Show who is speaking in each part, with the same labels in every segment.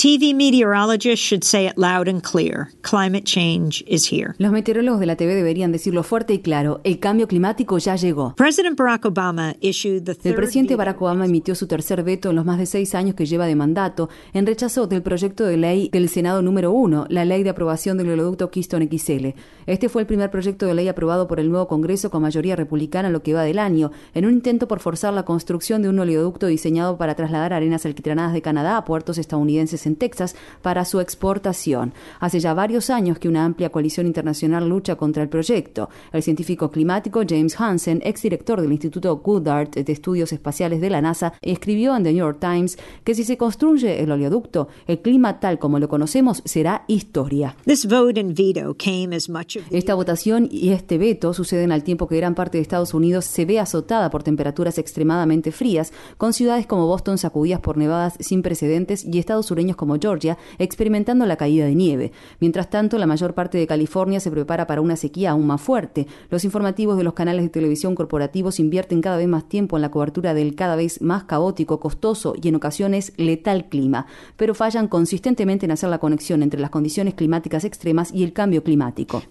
Speaker 1: TV meteorologists should say it loud and clear. Climate change is here.
Speaker 2: Los meteorólogos de la TV deberían decirlo fuerte y claro. El cambio climático ya llegó.
Speaker 1: President Barack Obama issued the
Speaker 2: El presidente Barack Obama emitió su tercer veto en los más de seis años que lleva de mandato en rechazo del proyecto de ley del Senado número uno, la ley de aprobación del oleoducto Keystone XL. Este fue el primer proyecto de ley aprobado por el nuevo Congreso con mayoría republicana lo que va del año, en un intento por forzar la construcción de un oleoducto diseñado para trasladar arenas alquitranadas de Canadá a puertos estadounidenses en Texas para su exportación. Hace ya varios años que una amplia coalición internacional lucha contra el proyecto. El científico climático James Hansen, exdirector del Instituto Goddard de Estudios Espaciales de la NASA, escribió en The New York Times que si se construye el oleoducto, el clima tal como lo conocemos será historia. Esta votación y este veto suceden al tiempo que gran parte de Estados Unidos se ve azotada por temperaturas extremadamente frías, con ciudades como Boston sacudidas por nevadas sin precedentes y estados sureños como Georgia experimentando la caída de nieve. Mientras tanto, la mayor parte de California se prepara para una sequía aún más fuerte. Los informativos de los canales de televisión corporativos invierten cada vez más tiempo en la cobertura del cada vez más caótico, costoso y en ocasiones letal clima, pero fallan consistentemente en hacer la conexión entre las condiciones climáticas extremas y el cambio climático.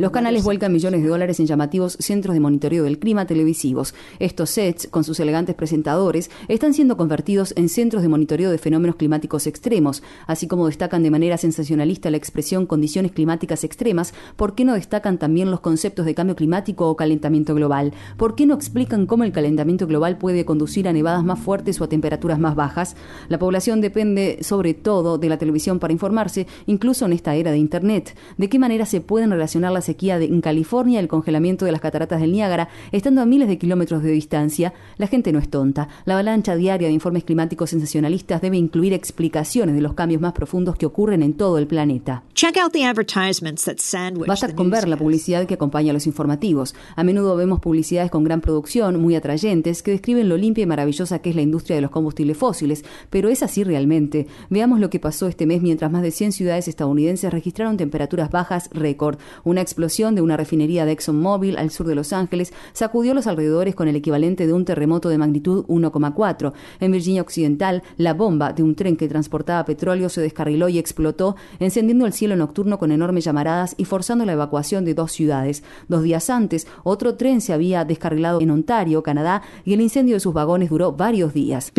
Speaker 2: Los canales vuelcan millones de dólares en llamativos centros de monitoreo del clima televisivos. Estos sets, con sus elegantes presentadores, están siendo convertidos en centros de monitoreo de fenómenos climáticos extremos. Así como destacan de manera sensacionalista la expresión condiciones climáticas extremas, ¿por qué no destacan también los conceptos de cambio climático o calentamiento global? ¿Por qué no explican cómo el calentamiento global puede conducir a nevadas más fuertes o a temperaturas más bajas? La población depende sobre todo de la televisión para informarse, incluso en esta era de Internet. ¿De qué manera se pueden relacionar la sequía en California y el congelamiento de las cataratas del Niágara, estando a miles de kilómetros de distancia? La gente no es tonta. La avalancha diaria de informes climáticos sensacionalistas debe incluir explicaciones de los cambios más profundos que ocurren en todo el planeta.
Speaker 1: Check out the advertisements that sandwich
Speaker 2: Basta con ver la publicidad que acompaña a los informativos. A menudo vemos publicidades con gran producción, muy atrayentes, que describen lo limpia y maravillosa que es la industria de los combustibles fósiles, pero es así realmente. Veamos lo que pasó este mes mientras más de 100 ciudades estadounidenses registraron temperaturas bajas récord. Una explosión de una refinería de ExxonMobil al sur de Los Ángeles sacudió los alrededores con el equivalente de un terremoto de magnitud 1,4. En Virginia Occidental, la bomba de un tren que transportaba petróleo se descarriló y explotó, encendiendo el cielo nocturno con enormes llamaradas y forzando la evacuación de dos ciudades. Dos días antes, otro tren se había descarrilado en Ontario, Canadá, y el incendio de sus vagones duró varios días.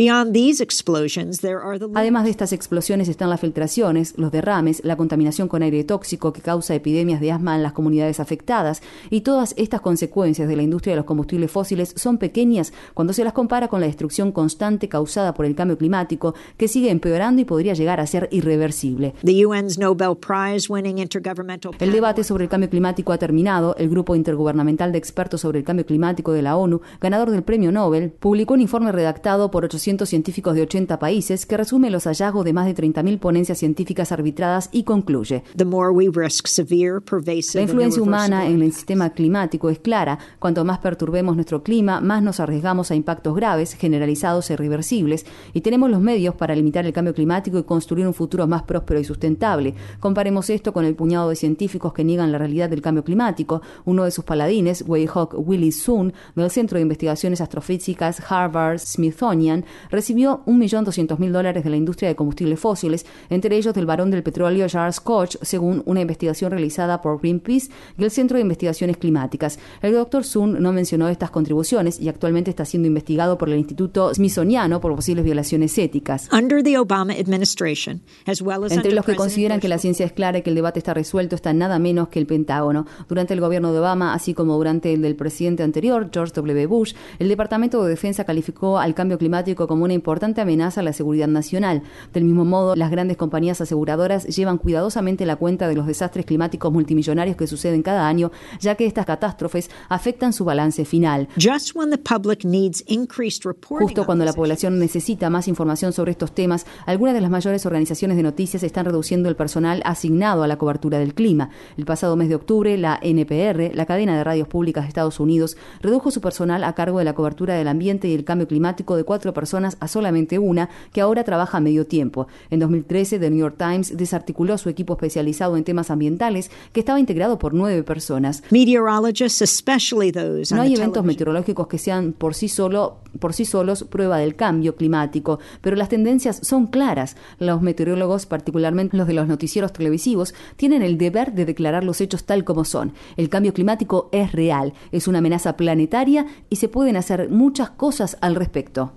Speaker 2: Además de estas explosiones están las filtraciones, los derrames, la contaminación con aire tóxico que causa epidemias de asma en las comunidades afectadas y todas estas consecuencias de la industria de los combustibles fósiles son pequeñas cuando se las compara con la destrucción constante causada por el cambio climático que sigue empeorando y podría llegar a ser irreversible. El debate sobre el cambio climático ha terminado. El Grupo Intergubernamental de Expertos sobre el Cambio Climático de la ONU, ganador del Premio Nobel, publicó un informe redactado por 800 científicos de 80 países que resume los hallazgos de más de 30.000 ponencias científicas arbitradas y concluye. La influencia humana en el sistema climático es clara. Cuanto más perturbemos nuestro clima, más nos arriesgamos a impactos graves, generalizados e irreversibles, y tenemos los medios para limitar el cambio climático y construir un futuro más próspero y sustentable. Comparemos esto con el puñado de científicos que niegan la realidad del cambio climático. Uno de sus paladines, Wayhawk Willis Soon, del Centro de Investigaciones Astrofísicas Harvard Smithsonian, recibió 1.200.000 dólares de la industria de combustibles fósiles, entre ellos del varón del petróleo Charles Koch, según una investigación realizada por Greenpeace y el Centro de Investigaciones Climáticas. El doctor Sun no mencionó estas contribuciones y actualmente está siendo investigado por el Instituto Smithsoniano por posibles violaciones éticas. Entre los que consideran que la ciencia es clara y que el debate está resuelto está nada menos que el Pentágono. Durante el gobierno de Obama, así como durante el del presidente anterior, George W. Bush, el Departamento de Defensa calificó al cambio climático como una importante amenaza a la seguridad nacional. Del mismo modo, las grandes compañías aseguradoras llevan cuidadosamente la cuenta de los desastres climáticos multimillonarios que suceden cada año, ya que estas catástrofes afectan su balance final. Justo cuando la población necesita más información sobre estos temas, algunas de las mayores organizaciones de noticias están reduciendo el personal asignado a la cobertura del clima. El pasado mes de octubre, la NPR, la cadena de radios públicas de Estados Unidos, redujo su personal a cargo de la cobertura del ambiente y el cambio climático de cuatro personas a solamente una, que ahora trabaja a medio tiempo. En 2013, The New York Times desarticuló su equipo especializado en temas ambientales, que estaba integrado por nueve personas. No hay eventos meteorológicos que sean por sí solo por sí solos prueba del cambio climático, pero las tendencias son claras. Los meteorólogos, particularmente los de los noticieros televisivos, tienen el deber de declarar los hechos tal como son. El cambio climático es real, es una amenaza planetaria y se pueden hacer muchas cosas al respecto.